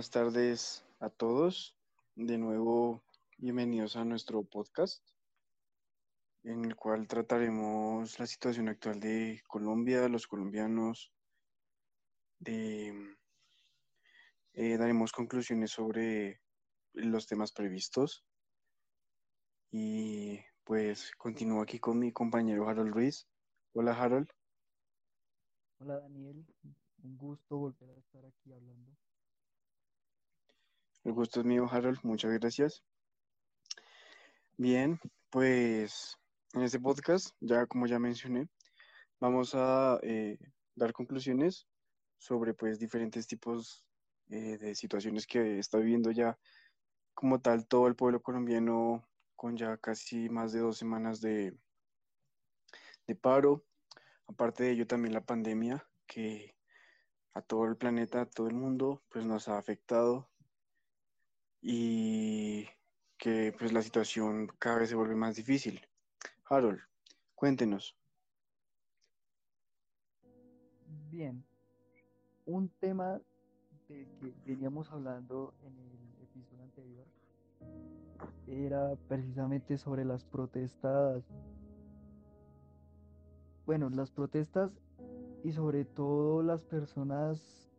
buenas tardes a todos. De nuevo, bienvenidos a nuestro podcast, en el cual trataremos la situación actual de Colombia, los colombianos, de, eh, daremos conclusiones sobre los temas previstos. Y pues continúo aquí con mi compañero Harold Ruiz. Hola Harold. Hola Daniel, un gusto volver a estar aquí hablando. El gusto es mío, Harold. Muchas gracias. Bien, pues en este podcast, ya como ya mencioné, vamos a eh, dar conclusiones sobre pues diferentes tipos eh, de situaciones que está viviendo ya como tal todo el pueblo colombiano con ya casi más de dos semanas de, de paro. Aparte de ello también la pandemia que a todo el planeta, a todo el mundo, pues nos ha afectado y que pues la situación cada vez se vuelve más difícil. Harold, cuéntenos. Bien, un tema del que veníamos hablando en el episodio anterior era precisamente sobre las protestas. Bueno, las protestas y sobre todo las personas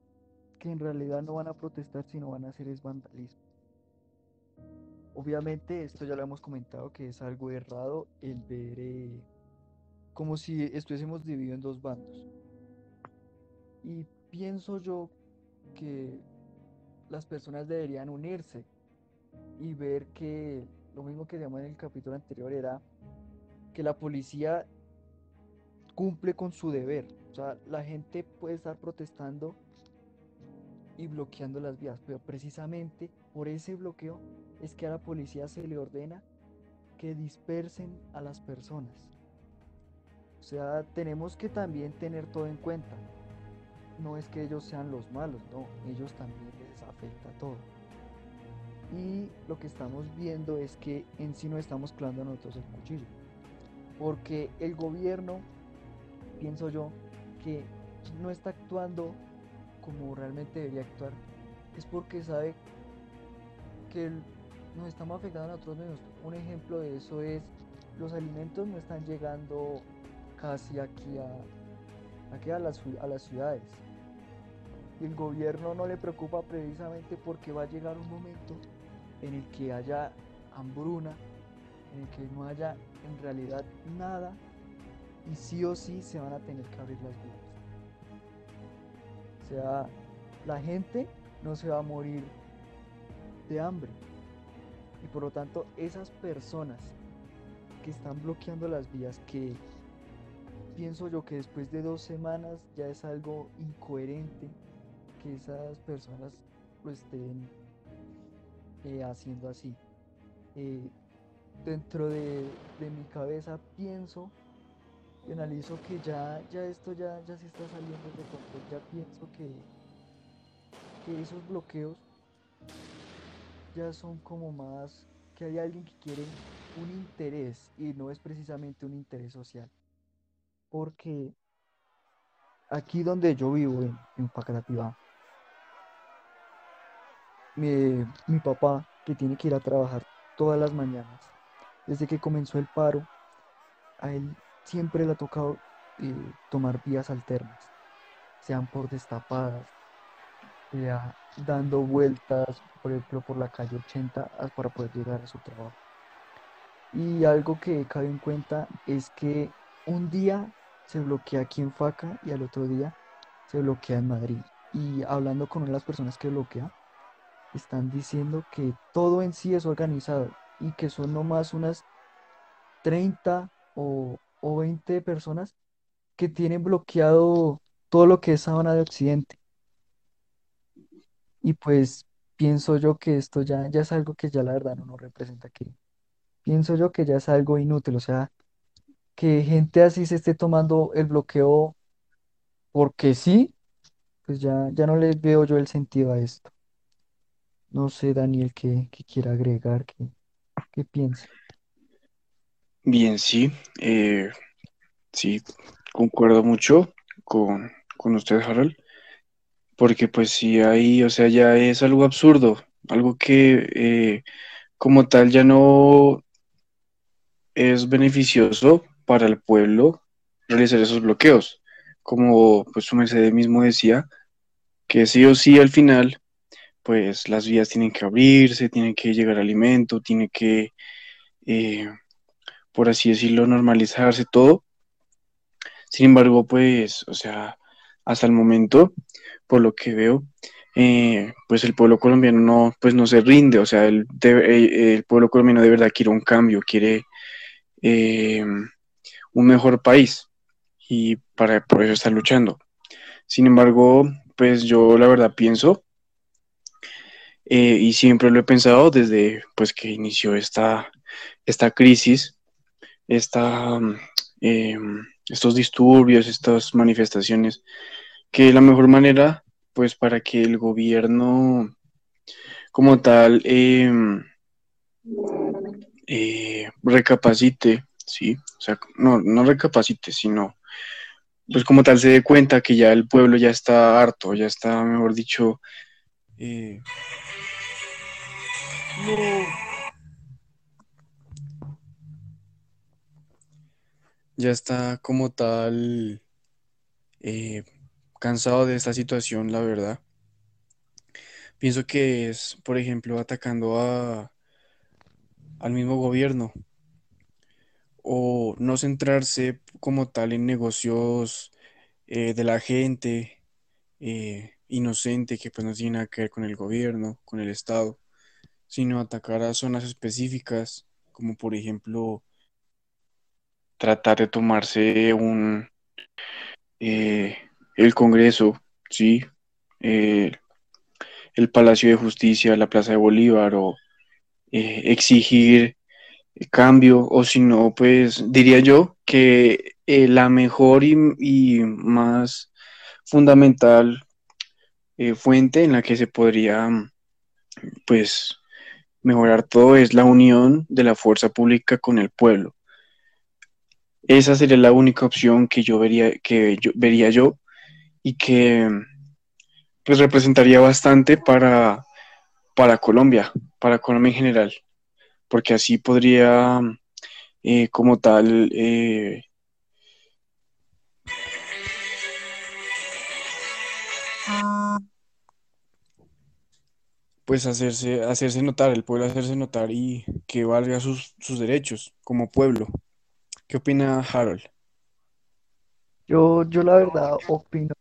que en realidad no van a protestar, sino van a hacer es vandalismo. Obviamente, esto ya lo hemos comentado que es algo errado el ver eh, como si estuviésemos divididos en dos bandos. Y pienso yo que las personas deberían unirse y ver que lo mismo que decíamos en el capítulo anterior era que la policía cumple con su deber. O sea, la gente puede estar protestando y bloqueando las vías, pero precisamente por ese bloqueo es que a la policía se le ordena que dispersen a las personas. O sea, tenemos que también tener todo en cuenta. No es que ellos sean los malos, no, ellos también les afecta todo. Y lo que estamos viendo es que en sí no estamos clavando nosotros el cuchillo. Porque el gobierno, pienso yo, que no está actuando como realmente debería actuar, es porque sabe que nos estamos afectando a nosotros mismos. Un ejemplo de eso es los alimentos no están llegando casi aquí a, aquí a, las, a las ciudades. Y el gobierno no le preocupa precisamente porque va a llegar un momento en el que haya hambruna, en el que no haya en realidad nada y sí o sí se van a tener que abrir las vías. O sea, la gente no se va a morir de hambre. Y por lo tanto, esas personas que están bloqueando las vías, que pienso yo que después de dos semanas ya es algo incoherente que esas personas lo estén eh, haciendo así. Eh, dentro de, mi cabeza pienso y analizo que ya, ya esto ya, ya se está saliendo de control. Ya pienso que esos bloqueos ya son como más que hay alguien que quiere un interés y no es precisamente un interés social. Porque aquí donde yo vivo, en, en mi, mi papá, que tiene que ir a trabajar todas las mañanas, desde que comenzó el paro, a él siempre le ha tocado eh, tomar vías alternas, sean por destapadas, sea dando vueltas, por ejemplo, por la calle 80 para poder llegar a su trabajo. Y algo que cabe en cuenta es que un día se bloquea aquí en Faca y al otro día se bloquea en Madrid. Y hablando con una de las personas que bloquea, están diciendo que todo en sí es organizado y que son nomás unas 30 o, o 20 personas que tienen bloqueado todo lo que es Sabana de Occidente. Y pues pienso yo que esto ya, ya es algo que ya la verdad no nos representa aquí. Pienso yo que ya es algo inútil, o sea, que gente así se esté tomando el bloqueo porque sí, pues ya, ya no les veo yo el sentido a esto. No sé, Daniel, qué, qué quiera agregar, qué, qué piensa. Bien, sí, eh, sí, concuerdo mucho con, con usted, Harold. Porque pues sí, ahí, o sea, ya es algo absurdo, algo que eh, como tal ya no es beneficioso para el pueblo realizar esos bloqueos. Como pues su merced mismo decía, que sí o sí al final, pues las vías tienen que abrirse, tiene que llegar alimento, tiene que, eh, por así decirlo, normalizarse todo. Sin embargo, pues, o sea, hasta el momento, por lo que veo, eh, pues el pueblo colombiano no, pues no se rinde, o sea, el, pueblo colombiano de verdad quiere un cambio, quiere eh, un mejor país y para, por eso está luchando. Sin embargo, pues yo la verdad pienso, eh, y siempre lo he pensado desde pues que inició esta, esta crisis, esta, estos disturbios, estas manifestaciones, que la mejor manera pues para que el gobierno como tal eh, eh, recapacite, ¿sí? O sea, no, no recapacite, sino pues como tal se dé cuenta que ya el pueblo ya está harto, ya está, mejor dicho, eh, no. ya está como tal eh, cansado de esta situación, la verdad. Pienso que es, por ejemplo, atacando a, al mismo gobierno o no centrarse como tal en negocios eh, de la gente eh, inocente que pues no tiene nada que ver con el gobierno, con el Estado, sino atacar a zonas específicas, como por ejemplo tratar de tomarse un eh, el Congreso, sí, eh, el Palacio de Justicia, la Plaza de Bolívar, o eh, exigir cambio, o si no, pues diría yo que eh, la mejor y, más fundamental fuente en la que se podría, pues, mejorar todo es la unión de la fuerza pública con el pueblo. Esa sería la única opción que yo vería, que yo, vería yo y que pues representaría bastante para, para Colombia, para Colombia en general, porque así podría eh, como tal eh, pues hacerse, hacerse notar, el pueblo hacerse notar y que valga sus, sus derechos como pueblo. ¿Qué opina Harold? Yo, yo la verdad opino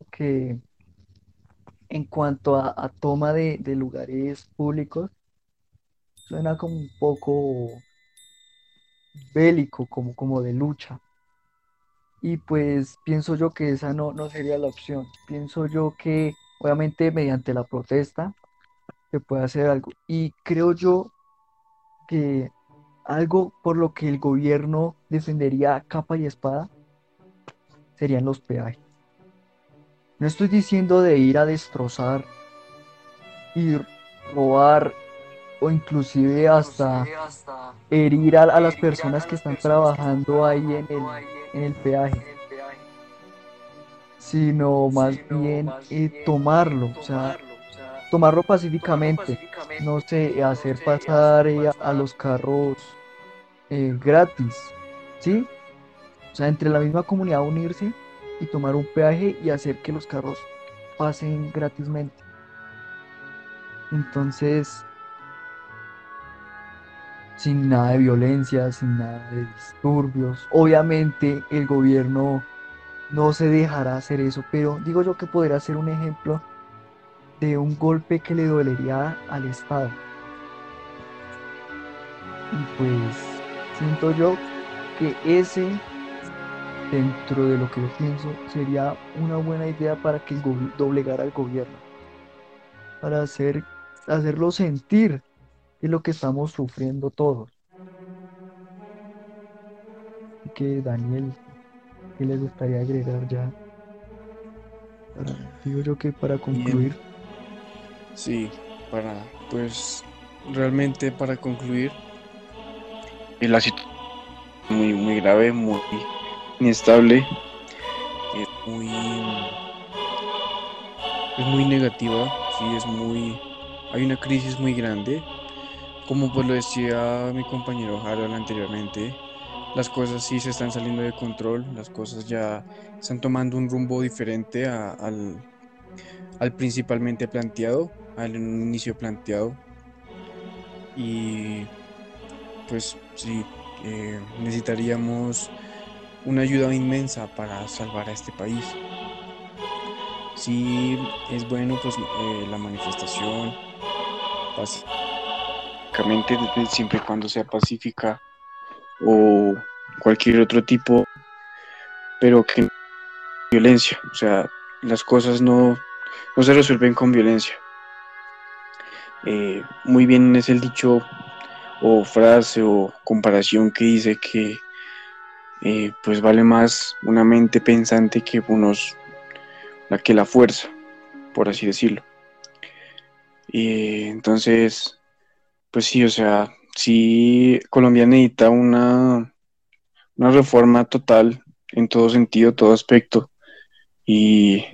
en cuanto a, toma de, de lugares públicos, suena como un poco bélico, como, como de lucha. Y pues pienso yo que esa no, no sería la opción. Pienso yo que obviamente mediante la protesta se puede hacer algo. Y creo yo que algo por lo que el gobierno defendería capa y espada serían los peajes. No estoy diciendo de ir a destrozar y robar o inclusive hasta herir a, a las personas que están trabajando ahí en el, en el peaje, sino más bien eh, tomarlo, o sea, tomarlo pacíficamente, no sé, hacer pasar eh, a, a los carros eh, gratis, ¿sí? O sea, entre la misma comunidad unirse y tomar un peaje y hacer que los carros pasen gratismente. Entonces, sin nada de violencia, sin nada de disturbios. Obviamente el gobierno no se dejará hacer eso, pero digo yo que podría ser un ejemplo de un golpe que le dolería al Estado. Y pues siento yo que ese, dentro de lo que yo pienso, sería una buena idea para que doblegara al gobierno, para hacer, hacerlo sentir es lo que estamos sufriendo todos. Así que Daniel, ¿qué le gustaría agregar ya? Para, digo yo que para concluir. Bien. Sí, para, pues, realmente para concluir, la situación muy, muy grave, muy inestable, muy, es muy negativa, sí, es muy, hay una crisis muy grande. Como pues lo decía mi compañero Harold anteriormente, las cosas sí se están saliendo de control, las cosas ya están tomando un rumbo diferente al, al principalmente planteado, al inicio planteado. Y pues sí, eh, necesitaríamos una ayuda inmensa para salvar a este país. Sí, es bueno pues eh, la manifestación, básicamente siempre y cuando sea pacífica o cualquier otro tipo, pero que violencia, o sea, las cosas no, no se resuelven con violencia. Eh, muy bien es el dicho o frase o comparación que dice que eh, pues vale más una mente pensante que unos la que la fuerza, por así decirlo. Y entonces, pues sí, o sea, sí Colombia necesita una, una reforma total en todo sentido, todo aspecto. Y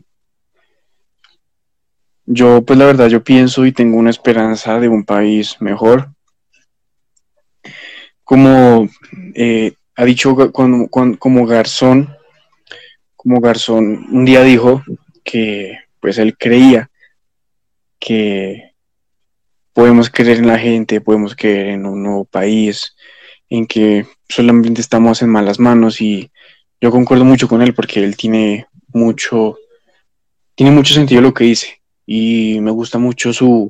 yo, pues la verdad, yo pienso y tengo una esperanza de un país mejor. Como eh, ha dicho como, como Garzón, como Garzón un día dijo que pues él creía que podemos creer en la gente, podemos creer en un nuevo país, en que solamente estamos en malas manos y yo concuerdo mucho con él porque él tiene mucho, tiene mucho sentido lo que dice y me gusta mucho su,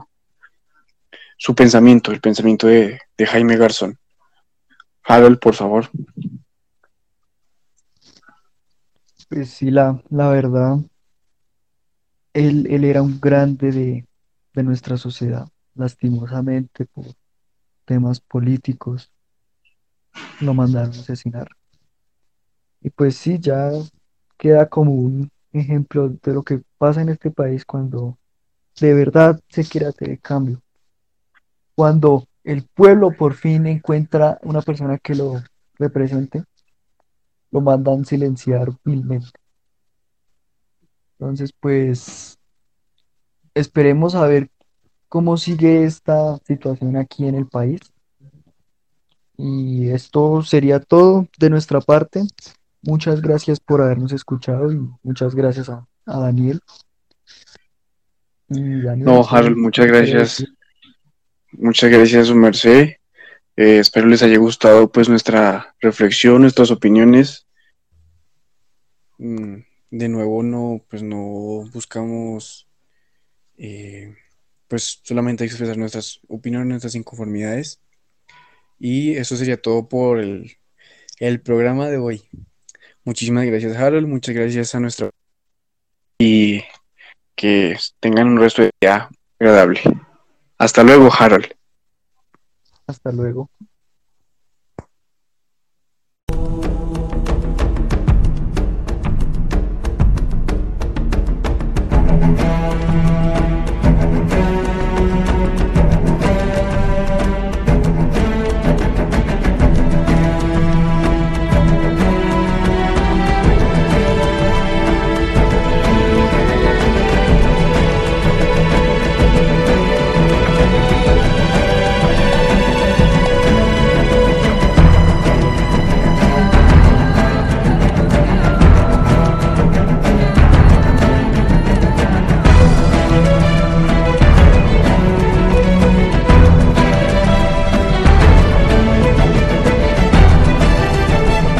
su pensamiento, el pensamiento de, Jaime Garzón. Harold, por favor. Pues sí, la, la verdad, él, él era un grande de, de nuestra sociedad, lastimosamente por temas políticos, lo mandaron a asesinar. Y pues sí, ya queda como un ejemplo de lo que pasa en este país cuando de verdad se quiere hacer el cambio. Cuando el pueblo por fin encuentra una persona que lo represente, lo mandan silenciar vilmente. Entonces, pues, esperemos a ver cómo sigue esta situación aquí en el país. Y esto sería todo de nuestra parte. Muchas gracias por habernos escuchado y muchas gracias a, Daniel. no, Harold, muchas gracias. Muchas gracias, su merced. Eh, espero les haya gustado pues nuestra reflexión, nuestras opiniones. Mm, de nuevo, no, pues no buscamos eh, pues solamente expresar nuestras opiniones, nuestras inconformidades. Y eso sería todo por el, el programa de hoy. Muchísimas gracias, Harold. Muchas gracias a nuestro. Y que tengan un resto de día agradable. Hasta luego, Harold. Hasta luego.